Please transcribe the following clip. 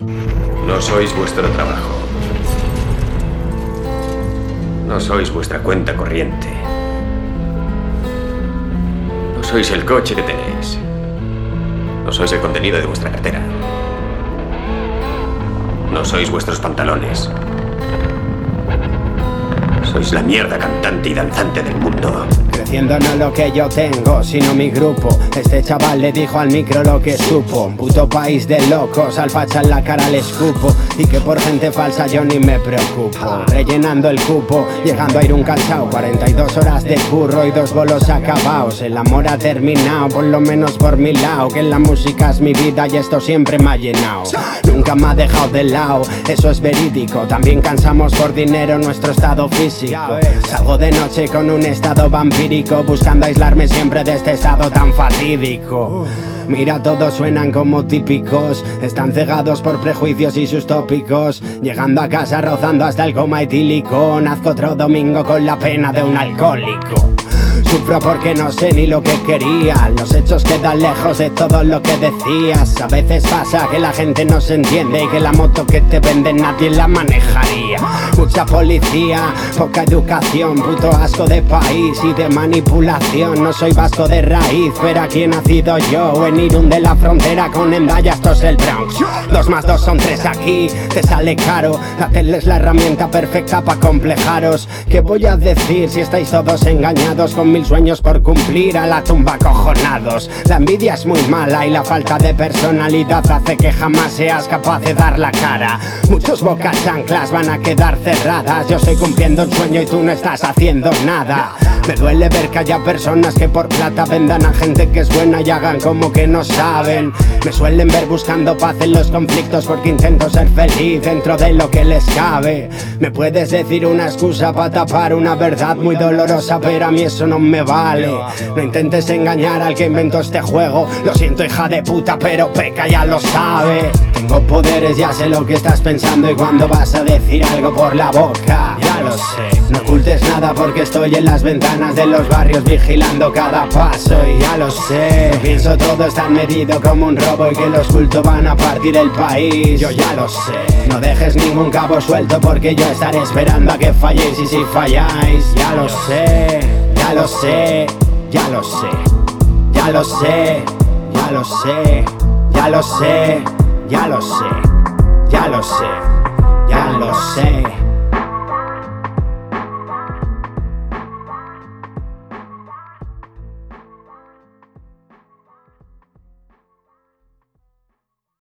No sois vuestro trabajo. No sois vuestra cuenta corriente. No sois el coche que tenéis. No sois el contenido de vuestra cartera. No sois vuestros pantalones. Sois la mierda cantante y danzante del mundo. Creciendo no lo que yo tengo, sino mi grupo. Este chaval le dijo al micro lo que supo. Puto país de locos, al facha en la cara le escupo. Y que por gente falsa yo ni me preocupo. Rellenando el cupo, llegando a ir un calzao. 42 horas de curro y dos bolos acabados. El amor ha terminado, por lo menos por mi lado. Que la música es mi vida y esto siempre me ha llenado. Nunca me ha dejado de lado, eso es verídico. También cansamos por dinero nuestro estado físico. Salgo de noche con un estado vampírico, buscando aislarme siempre de este estado tan fatídico. Mira, todos suenan como típicos, están cegados por prejuicios y sus tópicos. Llegando a casa rozando hasta el coma etílico, nazco otro domingo con la pena de un alcohólico. Sufro porque no sé ni lo que quería. Los hechos quedan lejos de todo lo que decías. A veces pasa que la gente no se entiende y que la moto que te venden nadie la manejaría. Mucha policía, poca educación, puto asco de país y de manipulación. No soy vasco de raíz, pero aquí he nacido yo. En Irún de la frontera con Endaya, esto es el Bronx. Dos más dos son tres aquí, te sale caro. La tele es la herramienta perfecta para complejaros. ¿Qué voy a decir si estáis todos engañados con mil sueños por cumplir a la tumba cojonados? La envidia es muy mala y la falta de personalidad hace que jamás seas capaz de dar la cara. Muchos bocas chanclas van a quedar Yo estoy cumpliendo un sueño y tú no estás haciendo nada. Me duele ver que haya personas que por plata vendan a gente que es buena y hagan como que no saben. Me suelen ver buscando paz en los conflictos porque intento ser feliz dentro de lo que les cabe. Me puedes decir una excusa para tapar una verdad muy dolorosa, pero a mí eso no me vale. No intentes engañar al que inventó este juego. Lo siento, hija de puta, pero peca ya lo sabe. Tengo poderes, ya sé lo que estás pensando y cuando vas a decir algo por la boca, no ocultes nada porque estoy en las ventanas de los barrios vigilando cada paso y ya lo sé. Pienso todo estar medido como un robo y que los cultos van a partir el país. Yo ya lo sé. No dejes ningún cabo suelto porque yo estaré esperando a que falléis y si falláis. Ya lo sé, ya lo sé. Ya lo sé, ya lo sé, ya lo sé, ya lo sé, ya lo sé, ya lo sé. Ya lo sé.